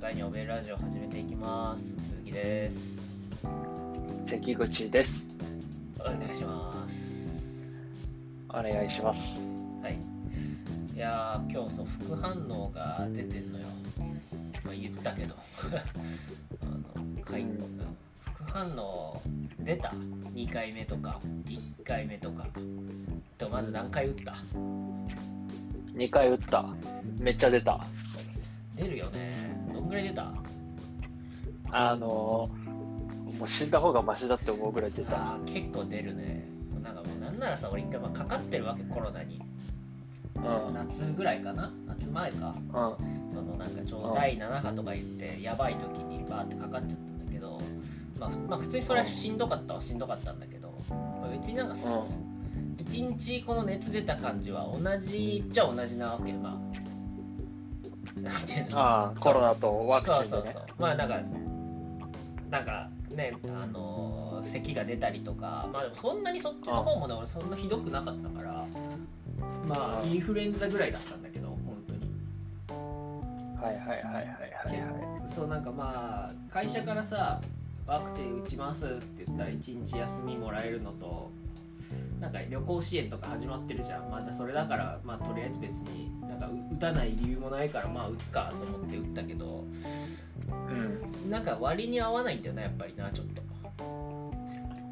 社会におべるラジオ始めていきます。鈴木です。関口です。お願いします。お願いします。はい。いやー今日そう副反応が出てんのよ。まあ言ったけど。あのかい副反応出た？2回目とか？1回目とか？とまず何回打った？2回打った。めっちゃ出た。出るよね。どんぐらい出た？あのーもう死んだ方がマシだって思うぐらい出た。あー結構出るね。なんかもうなんならさ俺一回まあかかってるわけコロナに。うん。夏ぐらいかな？夏前か。うん。そのなんかちょうどうん第7波とか言ってやばい時にバーってかかっちゃったんだけど、まあ、ふまあ普通にそれはしんどかったはしんどかったんだけど、まあ、別になんかう一日この熱出た感じは同じっちゃ同じなわけ。まあああ、コロナとワクチンでね。そうそうそう。まあなんかなんかねあのー咳が出たりとかまあでもそんなにそっちの方もね俺そんなひどくなかったからまあうんインフルエンザぐらいだったんだけど本当に。はいはいはいはいはいはい。そうなんかまあ会社からさワクチン打ちますって言ったら1日休みもらえるのとなんか旅行支援とか始まってるじゃんまだそれだからまあとりあえず別になんかう打たない理由もないからまあ打つかと思って打ったけどうん。なんか割に合わないんだよなやっぱりなちょっと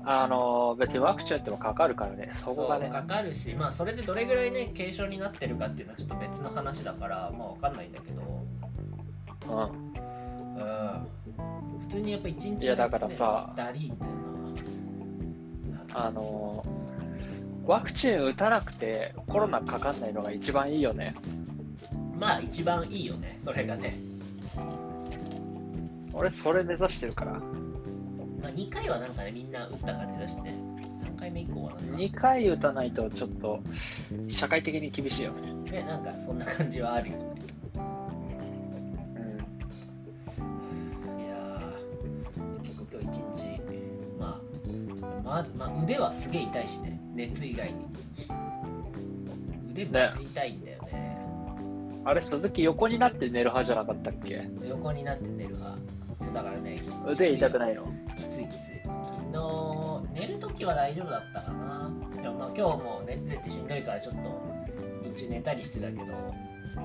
あのー別にワクチン打ってもかかるからね。そこがね。かかるしまあそれでどれぐらいね軽症になってるかっていうのはちょっと別の話だからまあわかんないんだけどうん。うん普通にやっぱ一日いやだからさだりーんだよなあのーワクチン打たなくてコロナかかんないのが一番いいよね。まあ一番いいよねそれがね、俺それ目指してるから。まあ、2回はなんかねみんな打った感じだしね3回目以降はなんか2回打たないとちょっと社会的に厳しいよね。ねなんかそんな感じはあるよねうん。いやー結構今日一日まあまず、まあ、腕はすげえ痛いしね熱以外に。腕マジ痛いんだよね。あれ、鈴木横になって寝る派じゃなかったっけ？横になって寝る派。そうだからね腕痛くいないの？きついきつい。昨日寝るときは大丈夫だったかな。でもまあ今日も熱出てしんどいからちょっと日中寝たりしてたけどそ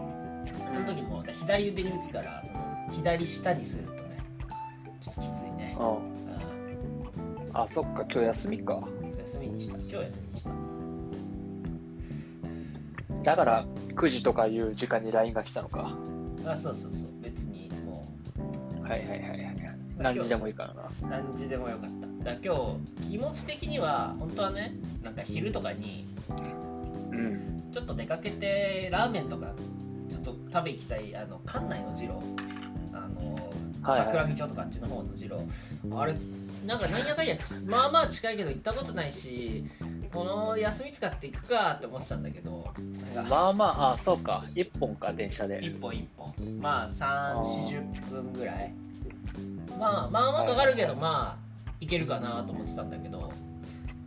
の時も左腕に打つからその左下にするとねちょっときついね。うん。うあ、そっか、今日休みか。ん休みにした今日休みにしただから、9時とかいう時間に LINE が来たのか。あそうそうそう別にもはいはいはいはい。何時でもいいからな。う何時でもよかっただ今日気持ち的には本当はねなんか昼とかにうん。ちょっと出かけてラーメンとかちょっと食べ行きたいあの館内の二郎あのはいはい桜木町とかあっちの方の二郎あれなんかなんやかんやちまあまあ近いけど行ったことないしこの休み使って行くかって思ってたんだけどまあまあ、あ、そうか。1本か、電車で。一本一本まあ3 4 0分ぐらいまあまあまあかかるけどまあいけるかなと思ってたんだけど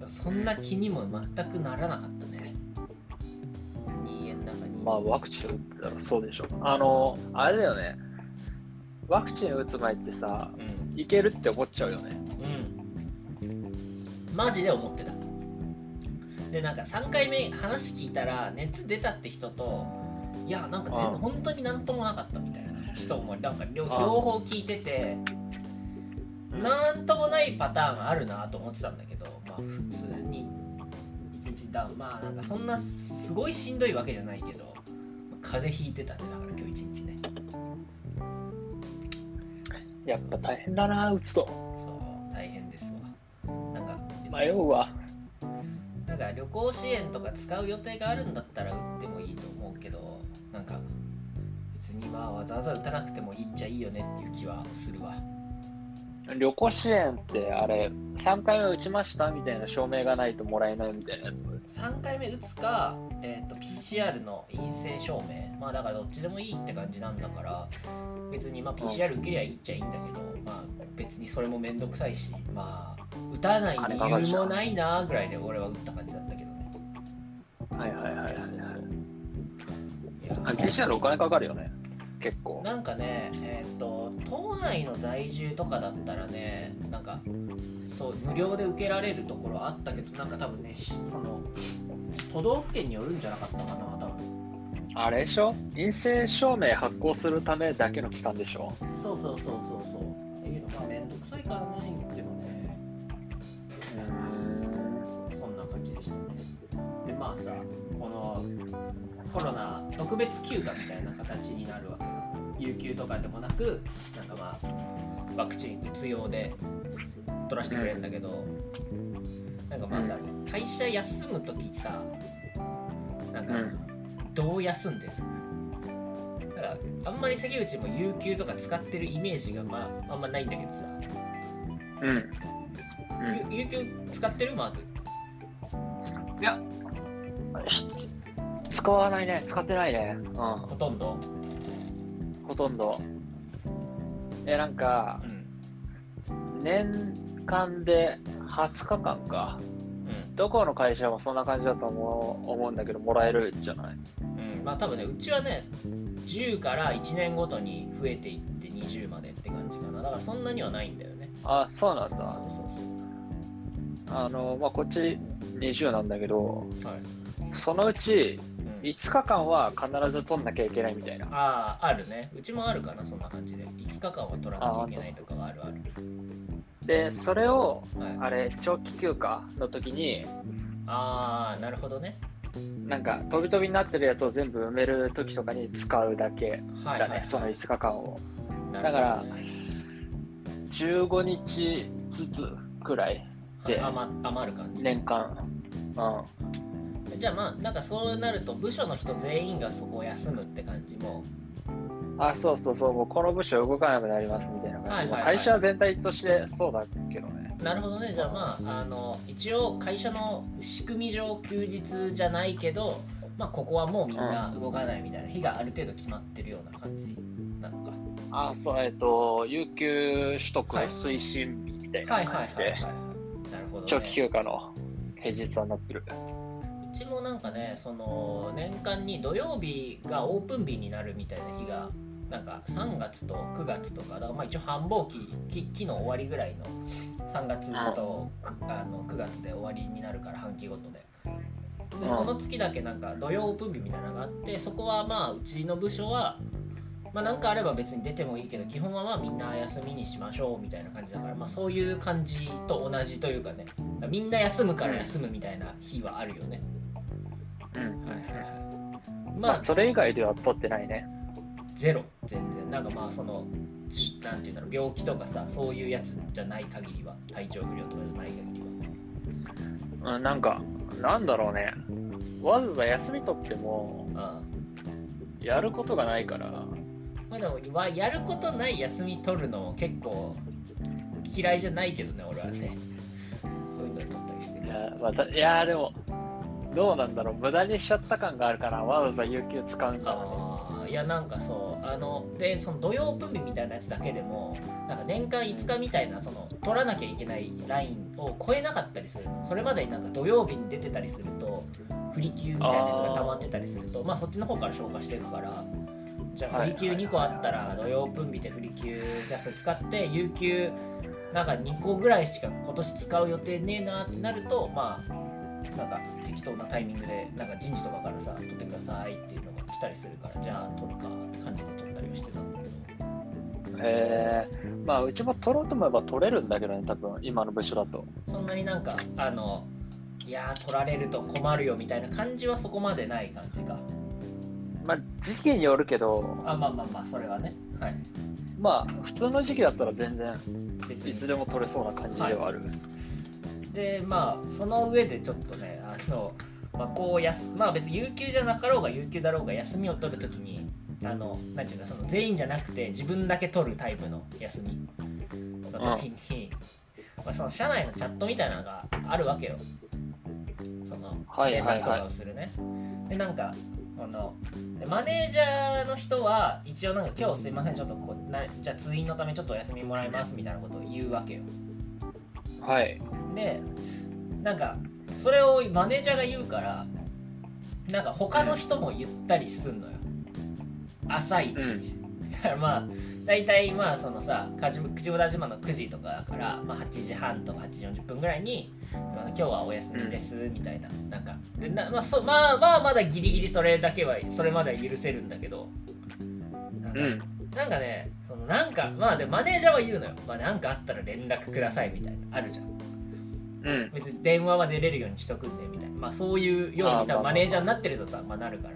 そんな気にも全くならなかったね家の中にまあ、ワクチン打ってたらそうでしょ。あの、あれだよね。ワクチン打つ前ってさ、うんいけるって思っちゃうよね。うんマジで思ってた。でなんか3回目話聞いたら熱出たって人といやなんか全然本当になんともなかったみたいな人もなんか両方聞いててなんともないパターンあるなと思ってたんだけどまあ普通に一日ダウンまあなんかそんなすごいしんどいわけじゃないけど風邪ひいてたねだから今日一日ね。やっぱ大変だな、打つと。迷うわ。なんか旅行支援とか使う予定があるんだったら打ってもいいと思うけどなんか別にまあわざわざ打たなくてもいいっちゃいいよねっていう気はするわ旅行支援ってあれ、3回目打ちましたみたいな証明がないともらえないみたいなやつ。3回目打つか、えー、と PCR の陰性証明まあだからどっちでもいいって感じなんだから別にまあ PCR 受けりゃいいっちゃいいんだけどまあ別にそれもめんどくさいしまあ打たない理由もないなぐらいで俺は打った感じだったけどね。はいはいはいはいはい。PCR お金かかるよね。結構。なんかねえっ、と島内の在住とかだったらねなんかそう無料で受けられるところあったけどなんか多分ねしその都道府県によるんじゃなかったかな多分。あれでしょ？陰性証明発行するためだけの期間でしょ？そうそうそうそうそう。っていうのまあめんどくさいからねさこのコロナ特別休暇みたいな形になるわけ有給とかでもなくなんかまあワクチン打つようで取らせてくれるんだけど、なんかまあさ、会社休む時さなんかうん。どう休んでる？だからあんまり関口も有給とか使ってるイメージがまああんまないんだけどさ、うん、うん、有有給使ってる？まず。し使わないね。使ってないね。うん。ほとんど？ほとんど。えなんかうん年間で20日間かうん。どこの会社もそんな感じだと思う思うんだけどもらえるじゃない？うん、まあ多分ねうちはね10から1年ごとに増えていって20までって感じかな。だからそんなにはないんだよね。あそうなんそうだそう。あのまあこっち20なんだけどそうはい、そのうちうん、5日間は必ず取んなきゃいけないみたいな。あああるね。うちもあるかなそんな感じで。5日間は取らなきゃいけないとかがあるある。でそれをはい、あれ長期休暇の時にああなるほどね。なんか飛び飛びになってるやつを全部埋める時とかに使うだけだねその5日間を。なだからるほどね。15日ずつくらいではい余余る感じ年間。うじゃあまあなんかそうなると部署の人全員がそこを休むって感じも。んあそうそうそう。もうこの部署動かなくなりますみたいな感じ、はいはいはい会社全体としてそうだけどね。なるほどね。じゃあまああの一応会社の仕組み上休日じゃないけどまあここはもうみんな動かないみたいな日がある程度決まってるような感じなのか。あそうえっ、と有給取得はい。推進日みたいはいな感じで長期休暇の平日はなってる。うちもなんかねその年間に土曜日がオープン日になるみたいな日がなんか3月と9月とかだからまあ一応繁忙期期期の終わりぐらいの3月とくあの9月で終わりになるから半期ごとで。うん。でその月だけなんか土曜オープン日みたいなのがあってそこはまあうちの部署はまあかあれば別に出てもいいけど基本はまあみんな休みにしましょうみたいな感じだからまあそういう感じと同じというかねみんな休むから休むみたいな日はあるよね、うん。はいはいはい。まあそれ以外では取ってないね。ゼロ。全然。なんかまあそのしなんていうんだろう。病気とかさそういうやつじゃない限りは。体調不良とかじゃない限りうんなんかなんだろうね。わざわざ休み取ってもはうん。やることがないから。まあでもわやることない休み取るのも結構嫌いじゃないけどね俺はね。そういうの取ったりして。るいや,、また、いやでもどうなんだろう無駄にしちゃった感があるからわざわざ有給使うんだろあーいやなんかそうあのでその土曜分日みたいなやつだけでもなんか年間5日みたいなその取らなきゃいけないラインを超えなかったりするの。それまでになんか土曜日に出てたりすると不利休みたいなやつが溜まってたりするとまあそっちの方から消化していくからじゃあ不利休2個あったら土曜分日で不利休じゃあそれ使って有給なんか2個ぐらいしか今年使う予定ねえなってなるとまあなんか適当なタイミングでなんか人事とかからさ取ってくださいっていうのが来たりするからじゃあ取るかって感じで取ったりはしてたんだけど。うへえまあうちも取ろうと思えば取れるんだけどね多分今の部署だと。そんなになんかあのいやー取られると困るよみたいな感じはそこまでない感じか。まあ時期によるけど。あまあまあまあそれはね。はい。まあ普通の時期だったら全然いつでも取れそうな感じではある、でまあその上でちょっとねあの、まあ、こうやすまあ別に有給じゃなかろうが有給だろうが休みを取るときにあのなんていうかその全員じゃなくて自分だけ取るタイプの休み。の時に、まあ、その社内のチャットみたいなのがあるわけよ。その連絡とかをするね、でなんかあのでマネージャーの人は一応なんか今日すいませんちょっとこうなじゃあ通院のためちょっとお休みもらいますみたいなことを言うわけよはい。でなんかそれをマネージャーが言うからなんか他の人も言ったりすんのよ。朝一、うん。だからまあ大体まあそのさ口口田島の9時とかだから、まあ、8時半とか8時40分ぐらいに「今日はお休みです」みたいな。なんかでな、まあ、そまあまあまだギリギリそれだけはそれまでは許せるんだけど。うん。なんかねそのなんかまあでマネージャーは言うのよ、まあ、なんかあったら連絡くださいみたいな。あるじゃん。うん。別に電話は出れるようにしとくんでみたいな。まあそういうように多分マネージャーになってるとさ、まあ、なるから。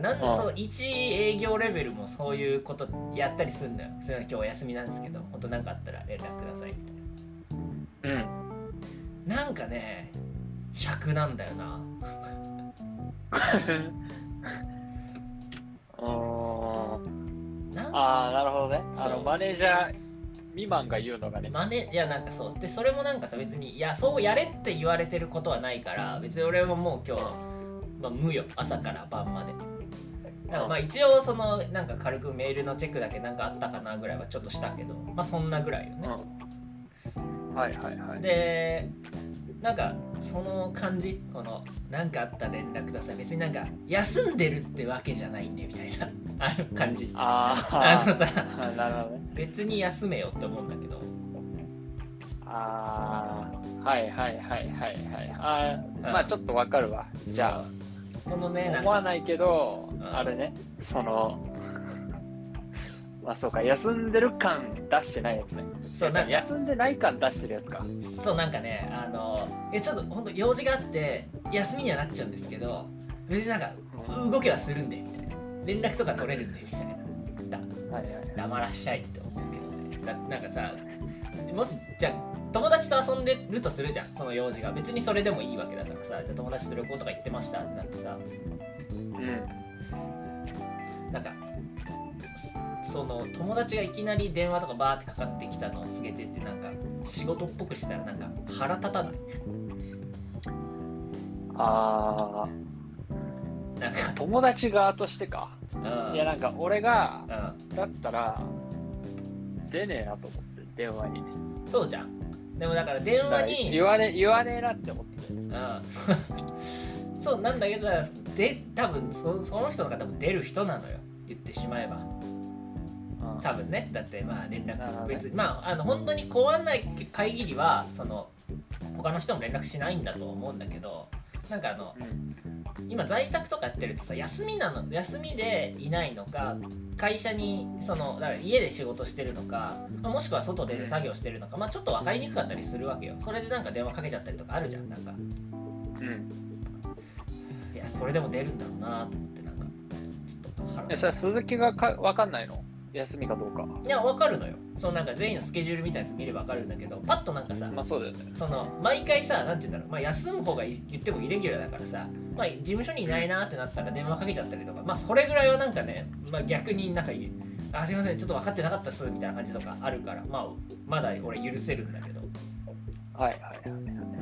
なんその一営業レベルもそういうことやったりするんだよ。それは今日お休みなんですけど本当なんかあったら連絡くださいみたいうん。ななんかね尺なんだよな なんかああ、なるほどね。あの、マネージャー未満が言うのがね。マネいやなんかそうでそれもなんかさ別にいやそうやれって言われてることはないから別に俺ももう今日、まあ、無よ朝から晩までなんかまあ一応そのなんか軽くメールのチェックだけなんかあったかなぐらいはちょっとしたけどまあそんなぐらいよね、うん。はいはいはい。でなんかその感じこの何かあったら連絡ください。別になんか休んでるってわけじゃないんでみたいな。あの感じ。ああのさ。あ、なるほどね。別に休めよって思うんだけど。ああ、はいはいはいはいはい。あうん。あ、まあちょっとわかるわ。じゃこのね思わないけど、ん。あれね、その、まあそうか、休んでる感出してないやつね。そうなんか休んでない感出してるやつか。そうなんかねあのえちょっと本当用事があって休みにはなっちゃうんですけど別になんか動けはするんでみたいな連絡とか取れるんでみたいなだはいはい。黙らっしゃいって思うけどねななんかさもしじゃあ友達と遊んでるとするじゃんその用事が別にそれでもいいわけだからさじゃあ友達と旅行とか行ってましたってなってさうん。なんかそその友達がいきなり電話とかバーってかかってきたのを告げてってなんか仕事っぽくしたらなんか腹立たない？あなんか。あ、友達側としてか。うん。いや、なんか俺が、うん。だったら、出ねえなと思って、電話に。そうじゃん。でもだから電話に言わね言わねえなって思って。うん。そうなんだけどで多分そその人が多分出る人なのよ。言ってしまえば多分ねだってまあ連絡別にまああの本当に怖んない限りはその他の人も連絡しないんだと思うんだけどなんかあのうん。今在宅とかやってるとさ休みなの休みでいないのか会社にそのだから家で仕事してるのかまあもしくは外で作業してるのか、まあ、ちょっと分かりにくかったりするわけよ。それでなんか電話かけちゃったりとかあるじゃんなんか。うん。いやそれでも出るんだろうなと思ってなんかちょっと腹え、それ鈴木がかわかんないの？休みかどうか。いや分かるのよそのなんか全員のスケジュールみたいなやつ見れば分かるんだけどパッとなんかさ、まあそうだよね。その毎回さなんて言うんだろう、まあ、休む方がい言ってもイレギュラーだからさ、まあ、事務所にいないなってなったら電話かけちゃったりとかまあそれぐらいはなんかね、まあ、逆になんか言うあすいませんちょっと分かってなかったっすみたいな感じとかあるからまあまだ俺許せるんだけどはいはいはい。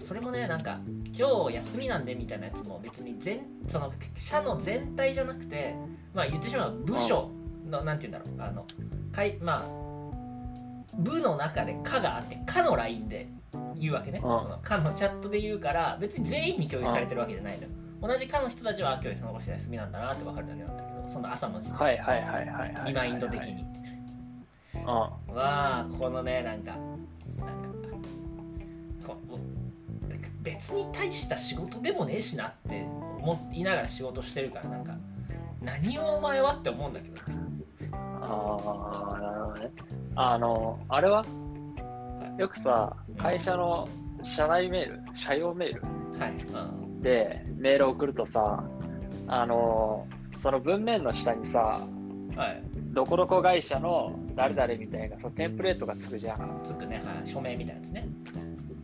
それもねなんか今日休みなんでみたいなやつも別に全その社の全体じゃなくてまあ言ってしまえば部署のなんて言うんだろうあのかいまあ部の中で「課があって「課の LINE で言うわけね、んその課のチャットで言うから別に全員に共有されてるわけじゃないのよ同じ課の人たちはあ今日その人休みなんだなって分かるだけなんだけどその朝の時点で、はいはいはいはいはい。リマインド的に。うん。わあこのねなんかなんかこ別に大した仕事でもねえしなって思いながら仕事してるからなんか何をお前はって思うんだけどああ、なるほどね。あの、あれは？よくさ、会社の社内メール、社用メールはい、うん、でメール送るとさ、あの、その文面の下にさ、はい。どこどこ会社の誰々みたいなそのテンプレートがつくじゃん。つくね、はい、署名みたいなやつね。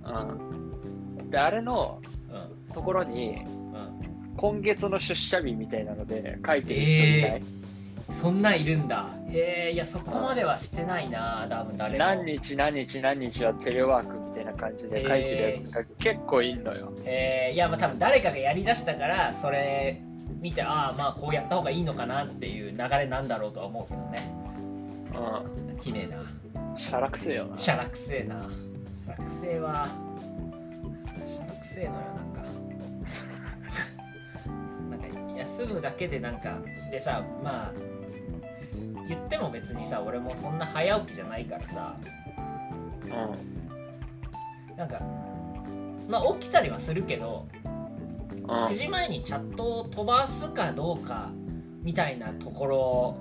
うん。で、あれのうんところに、うん。今月の出社日みたいなので書いてる人い。ない、そんなんいるんだ。へえいやそこまではしてないな多分誰も。何日何日何日はテレワークみたいな感じで書いてるやつが結構いんのよ。えー。いやまあ多分誰かがやりだしたからそれ見てああまあこうやった方がいいのかなっていう流れなんだろうとは思うけどね。う。綺麗な。んしゃらくせえよな。しゃらくせえな。しゃらくせえわしゃらくせえのよなんかなんか休むだけでなんかでさまあ言っても別にさ俺もそんな早起きじゃないからさうん。なんかまあ起きたりはするけどうん9時前にチャットを飛ばすかどうかみたいなところ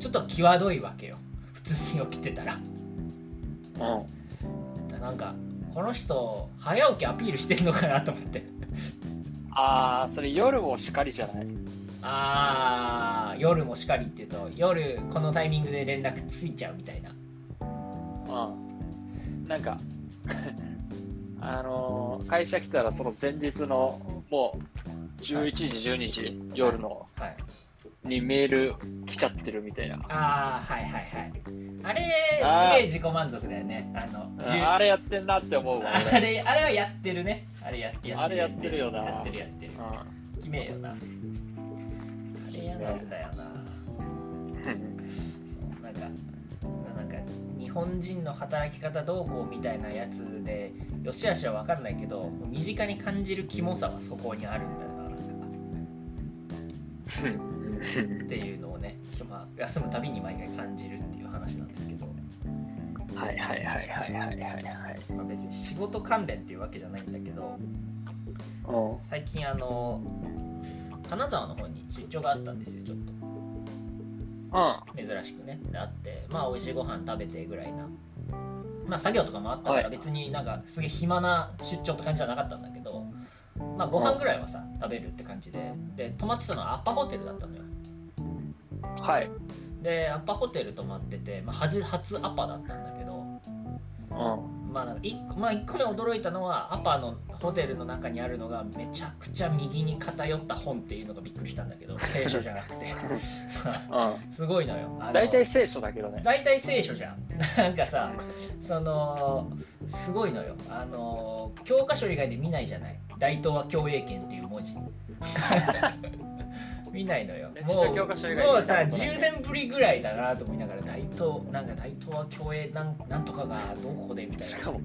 ちょっと際どいわけよ普通に起きてたらうん。なんかこの人早起きアピールしてんのかなと思って。ああ、それ夜もしかりじゃない？あー夜もしかりっていうと夜このタイミングで連絡ついちゃうみたいな。うん。なんか、あのー会社来たらその前日のもう11時、12時、夜の。はいにメール来ちゃってるみたいな。ああはいはいはい。あれすげえ自己満足だよね。あのあれやってんなって思うわ。あ俺れあれはやってるね。あれやってあれやってるよな。やってるやってる決めえよな。あれ嫌なんだよな。うん。そうなんかなんか日本人の働き方どうこうみたいなやつでよしあしは分かんないけど身近に感じるキモさはそこにあるんだっていうのをね、まあ、休むたびに毎回感じるっていう話なんですけど、はいはいはいはいはいはいはい。まあ、別に仕事関連っていうわけじゃないんだけどうん。最近あの金沢の方に出張があったんですよちょっと。珍しくね。であってまあ美味しいご飯食べてぐらいな。まあ作業とかもあったかはい。ら別になんかすげえ暇な出張って感じじゃなかったんだけどまあご飯ぐらいはさ食べるって感じで。で泊まってたのはアッパホテルだったのよ。うん。はい。でアッパホテル泊まってて、まあ、初初アッパだったんだけどうん。まあなんか 1, 個まあ1個目驚いたのはアパのホテルの中にあるのがめちゃくちゃ右に偏った本っていうのがびっくりしたんだけど 聖書じゃなくて。うん。すごいのよ。大体聖書だけどね。大体聖書じゃんなんかさそのすごいのよ。あの教科書以外で見ないじゃない？大東亜共栄圏っていう文字。見ないのよ。もうもうさ見たことない10年ぶりぐらいだなと思いながら大東なんか大東亜共栄なんなんとかがどこでみたいな。しかも、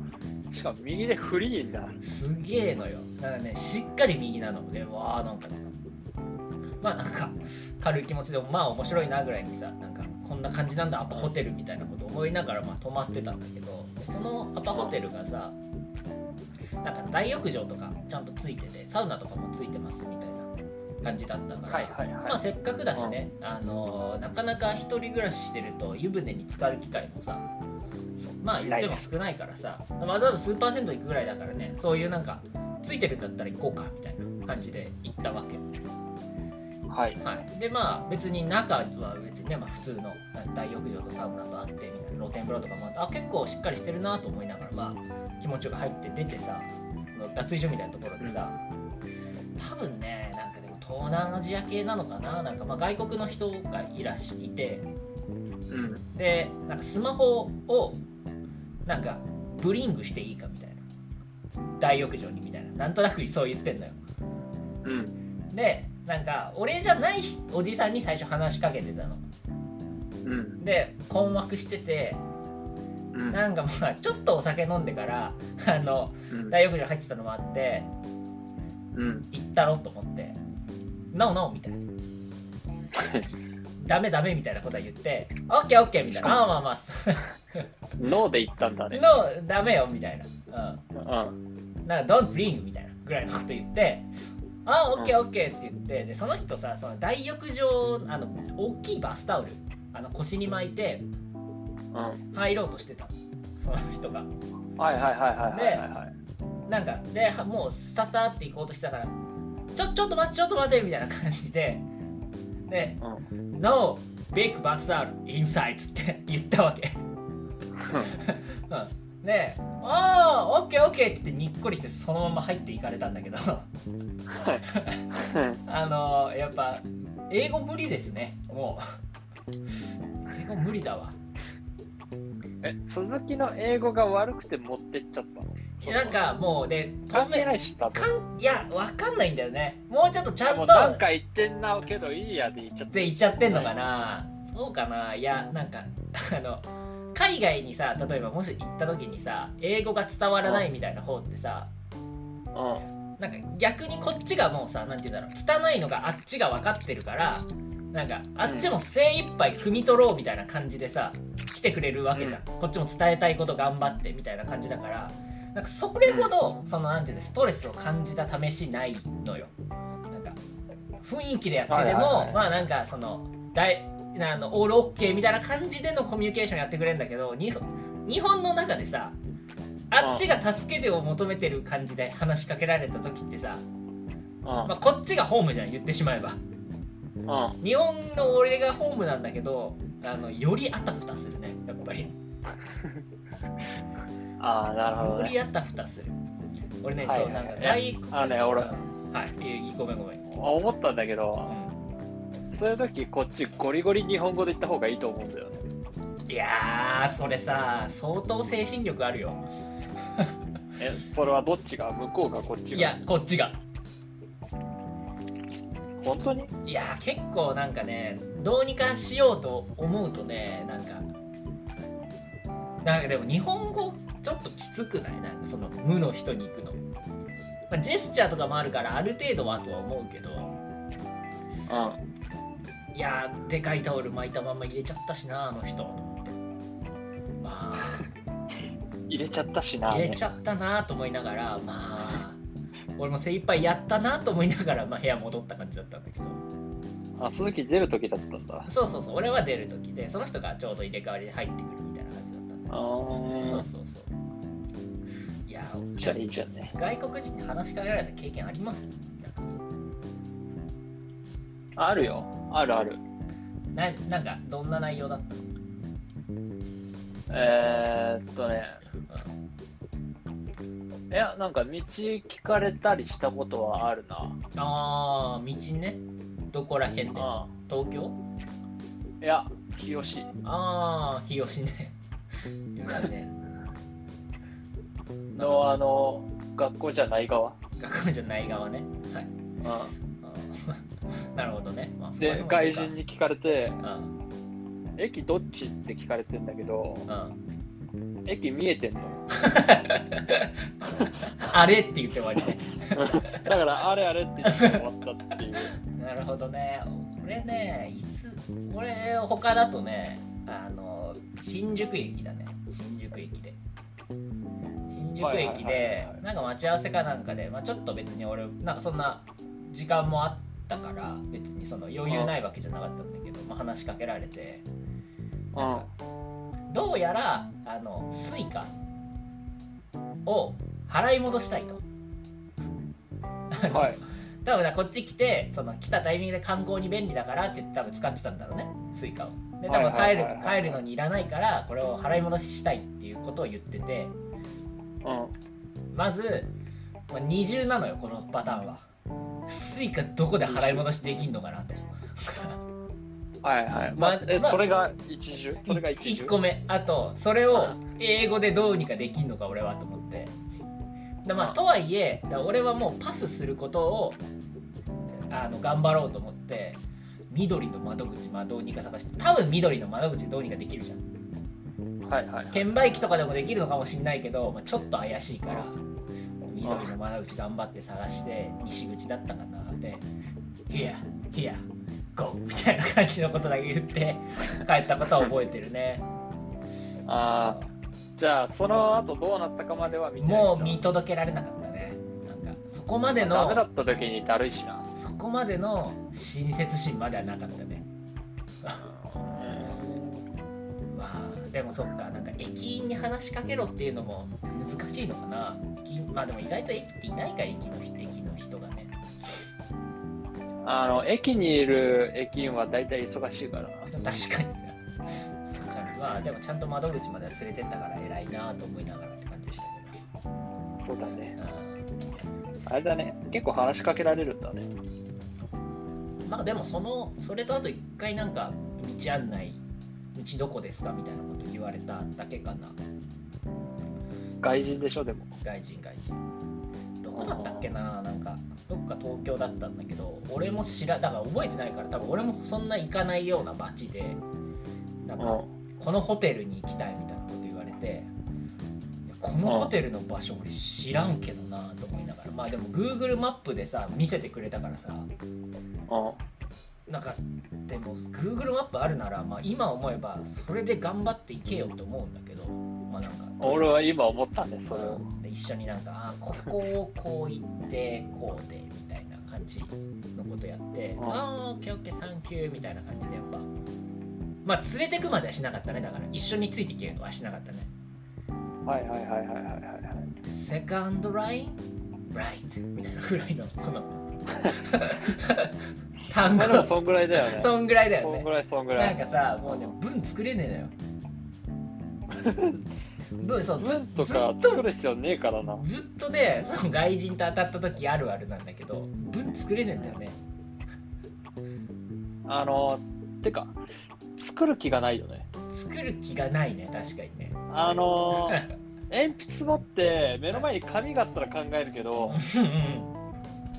しかも右でフリーんだ。すげえのよだからねしっかり右なのでわあなんかねまあなんか軽い気持ちでもまあ面白いなぐらいにさなんかこんな感じなんだアパホテルみたいなこと思いながらまあ泊まってたんだけどでそのアパホテルがさなんか大浴場とかちゃんとついててサウナとかもついてますみたいな感じだったから、はいはいはい。まあせっかくだしね、あのなかなか一人暮らししてると湯船に浸かる機会もさそまあ言っても少ないからさ。わざわざ数パーセント行くぐらいだからね。そういうなんかついてるんだったら行こうかみたいな感じで行ったわけ、はい。はい、でまあ別に中は別にね、まあ、普通の大浴場とサウナとあってみたいな露天風呂とかもあってあ結構しっかりしてるなと思いながらまあ気持ちよく入って出てさその脱衣所みたいなところでさ、多分ねなんかでも東南アジア系なのかな？なんかまあ外国の人がいらっしゃいて。うん。でなんかスマホをなんかブリングしていいかみたいな大浴場にみたいななんとなくそう言ってんのようん。でなんか俺じゃない人おじさんに最初話しかけてたのうん。で困惑しててうん。なんかまあちょっとお酒飲んでから あのうん。大浴場入ってたのもあってうん。行ったろと思って「なおなお」みたいな「ダメダメ」みたいなことは言って「オッケーオッケー」みたいな「ああまあまあノーで言ったんだね。のダメよ」みたいな「うん。うん、なんか「Don't bring」みたいなぐらいのこと言って「ああオッケーオッケー」って言ってでその人さその大浴場あの大きいバスタオルあの腰に巻いてうん。入ろうとしてたのその人が。はいはいはいはいはいはい。なんかではもうスタスタって行こうとしたから「ちょちょっと待ってちょっと待って」みたいな感じででうん。「No big bus out inside」って言ったわけ、うん、で「ああオッケーオッケー」って言ってにっこりしてそのまま入っていかれたんだけど。あのやっぱ英語無理ですね。もう。英語無理だわ。え、鈴木の英語が悪くて持ってっちゃったの？なんかもうで関係ないし。かんいやわかんないんだよね。もうちょっとちゃんもとうなんか言ってんなけどいいやで言っちゃっって言っちゃってんのかな。そうかな。いやなんかあの海外にさ例えばもし行った時にさ英語が伝わらないみたいな方ってさうん。なんか逆にこっちがもうさ何て言うんだろう拙いのがあっちが分かってるからなんかあっちも精一杯汲み取ろうみたいな感じでさ来てくれるわけじゃん、こっちも伝えたいこと頑張ってみたいな感じだからなんかそれほどそのなんていうのストレスを感じた試しないのよ。なんか雰囲気でやってても、まあなんかその大あのオールオッケーみたいな感じでのコミュニケーションやってくれるんだけど日本日本の中でさあっちが助けてを求めてる感じで話しかけられた時ってさ、まあ、こっちがホームじゃん言ってしまえば。うん。日本の俺がホームなんだけどあのよりあたふたするねやっぱり。ああなるほどね。よりあたふたする。俺ね、はいそうなんかはい外国あのね俺はいいいごめんごめん、思ったんだけうどんそういう時こっちゴリゴリ日本語で言った方がいいと思うんだよね。いやーそれさ相当精神力あるよ。えそれはどっちが？向こうがこっちが？いやこっちが。本当に？いやー結構なんかねどうにかしようと思うとねなんかなんかでも日本語ちょっときつくない？なんかその無の人に行くの、まあ、ジェスチャーとかもあるからある程度はとは思うけど。うんいやーでかいタオル巻いたまま入れちゃったしなあの人。まあ。入れちゃったしな入れちゃったなと思いながらまあ俺も精一杯やったなと思いながら、まあ、部屋戻った感じだったんだけど。あ鈴木出る時だったんだ。そうそうそう俺は出る時でその人がちょうど入れ替わりで入ってくるみたいな感じだったんだあー。そうそうそう。いやじゃあいいじゃんね。外国人に話しかけられた経験あります？あるよ。あるある。ななんかどんな内容だったの、えー、っとね。いやなんか道聞かれたりしたことはあるな。ああ道ね。どこら辺で？あ東京？いや日吉。ああ日吉ね。日吉ね。のあの学校じゃない側、学校じゃない側ね。はい。うん、なるほどね、まあ、で外人に聞かれてうん「駅どっち?」って聞かれてんだけどうん「駅見えてんの? あれって言って終わりね」だから「あれあれ」って言って終わったっていう。なるほどね。俺ねいつ俺他だとねあの新宿駅だね。新宿駅で。新宿駅ではい。なんか待ち合わせかなんかで、まあ、ちょっと別に俺なんかそんな時間もあったから別にその余裕ないわけじゃなかったんだけど、まあ、話しかけられてなんかどうやらあのスイカを払い戻したいと。はい。多分こっち来てその来たタイミングで観光に便利だからって言って多分使ってたんだろうねスイカを。で多分はい帰る帰るのにいらないからこれを払い戻ししたいっていうことを言ってて。うん。まず、まあ、二重なのよこのパターンはスイカどこで払い戻しできんのかなと。はいはい、ままえまそれが一重？それが一重？1個目あとそれを英語でどうにかできんのか俺はと思って。でまああ。とはいえ俺はもうパスすることをあの頑張ろうと思って緑の窓口まあどうにか探して多分緑の窓口どうにかできるじゃん。はいはい券売機とかでもできるのかもしれないけど、まあ、ちょっと怪しいから緑の窓口頑張って探して西口だったかな。で「Here here go」みたいな感じのことだけ言って帰ったことは覚えてるね。ああじゃあその後どうなったかまでは見もう見届けられなかったね。なんかそこまでダメだのった時にだるいしな。そこまでの親切心まではなかったねでもそっかなんか駅員に話しかけろっていうのも難しいのかな。駅員まあでも意外と駅っていないか駅の人駅の人がね。あの駅にいる駅員は大体忙しいから。な確かにな。ちゃんまあでもちゃんと窓口までは連れてったから偉いなと思いながらって感じでしたけど。そうだね。うん。あれだね。結構話しかけられるんだね。まあでもそのそれとあと一回なんか道案内道どこですか？みたいなこと言われただけかな。外人でしょ？でも。外人外人。どこだったっけな？なんかどっか東京だったんだけど俺も知らだから覚えてないから多分俺もそんな行かないような街でなんかうこのホテルに行きたいみたいなこと言われてこのホテルの場所俺知らんけどなと思いながら。まあでも Google マップでさ見せてくれたからさ。うん。なんかでも Google マップあるなら、まあ、今思えばそれで頑張っていけよと思うんだけどまあなんか俺は今思ったね、それを。で一緒になんかあーここをこう行ってこうでみたいな感じのことやってうん。ああオッケーオッケーサンキューみたいな感じでやっぱまあ連れてくまではしなかったねだから一緒についていけるのはしなかったね。はいはいはいはいはいはいはい。セカンドライン？ライト？みたいなぐらいのこの 単語まあでもそんぐらいだよね。そんぐらいだよねそんぐらいそんぐらい。なんかさもうね文作れねえのよ 文そうず文とずか作る必要ねえからな。ずっとねその外人と当たった時あるあるなんだけど文作れねえんだよねあの、てか、作る気がないよね。作る気がないね確かにねあの、鉛筆持って目の前に紙があったら考えるけど、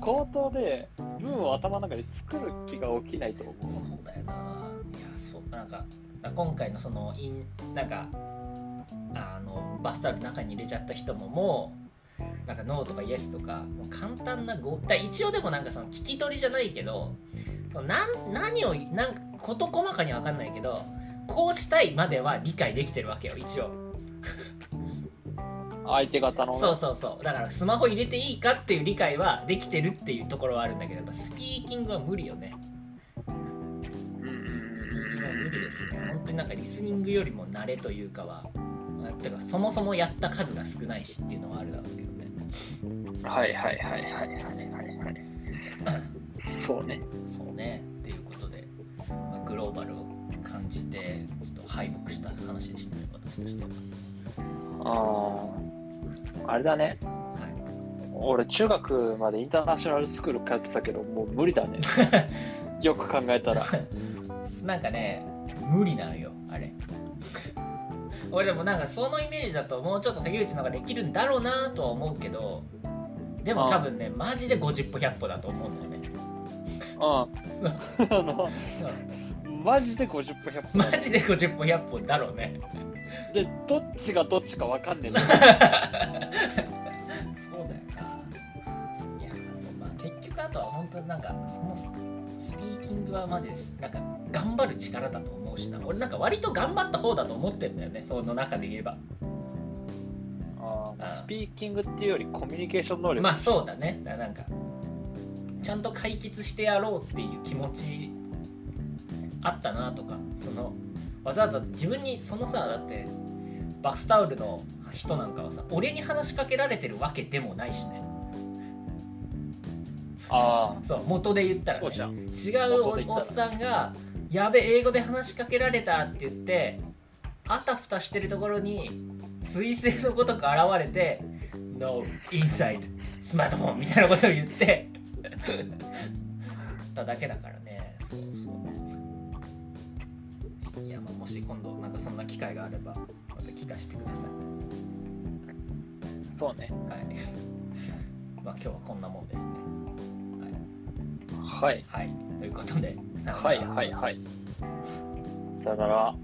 口頭で文を頭の中で作る気が起きないと思う。そうだよないやそうなんか今回のそのインなんかあのバスタオルの中に入れちゃった人ももうなんかノーとかイエスとかもう簡単な語だ一応でもなんかその聞き取りじゃないけどなん何をなん事細かには分かんないけどこうしたいまでは理解できてるわけよ一応相手方のね。そうそうそうだからスマホ入れていいかっていう理解はできてるっていうところはあるんだけどやっぱスピーキングは無理よねスピーキングは無理ですね本当になんかリスニングよりも慣れというかはまあてかそもそもやった数が少ないしっていうのはあるだろうけどねうんはいはいはいはいはいはいはい。そうね。そうねっていうことで、まあ、グローバルを感じてちょっと敗北した話でしたね私としてはああ、あれだね。はい俺、中学までインターナショナルスクール通ってたけど、もう無理だね。よく考えたら。なんかね無理なのよあれ 俺でもなんかそのイメージだともうちょっと関口の方ができるんだろうなとは思うけどでも多分ねマジで50歩100歩だと思うんだよねうん。マジで50歩100歩だマジで50歩100歩だろうねで、どっちがどっちかわかんねえんだよそうだよな。いやそうまあ結局あとは本当になんかそのススピーキングはマジです。なんか頑張る力だと思うしな。俺なんか割と頑張った方だと思ってるんだよね。その中で言えば。あーあー。スピーキングっていうよりコミュニケーション能力。まあそうだね。だなんかちゃんと解決してやろうっていう気持ちあったなとかそのわざわざ自分にそのさだってバスタオルの人なんかはさ俺に話しかけられてるわけでもないしね。あそう元で言ったあ、ら、ね。違うおっさんが「やべ英語で話しかけられた」って言ってあたふたしてるところに彗星のごとく現れて「No inside スマートフォン」みたいなことを言って ただけだからねもし今度なんかそんな機会があればまた聞かせてくださいそうね。はい まあ今日はこんなもんですねはい。はいということではいはいはい。さよなら。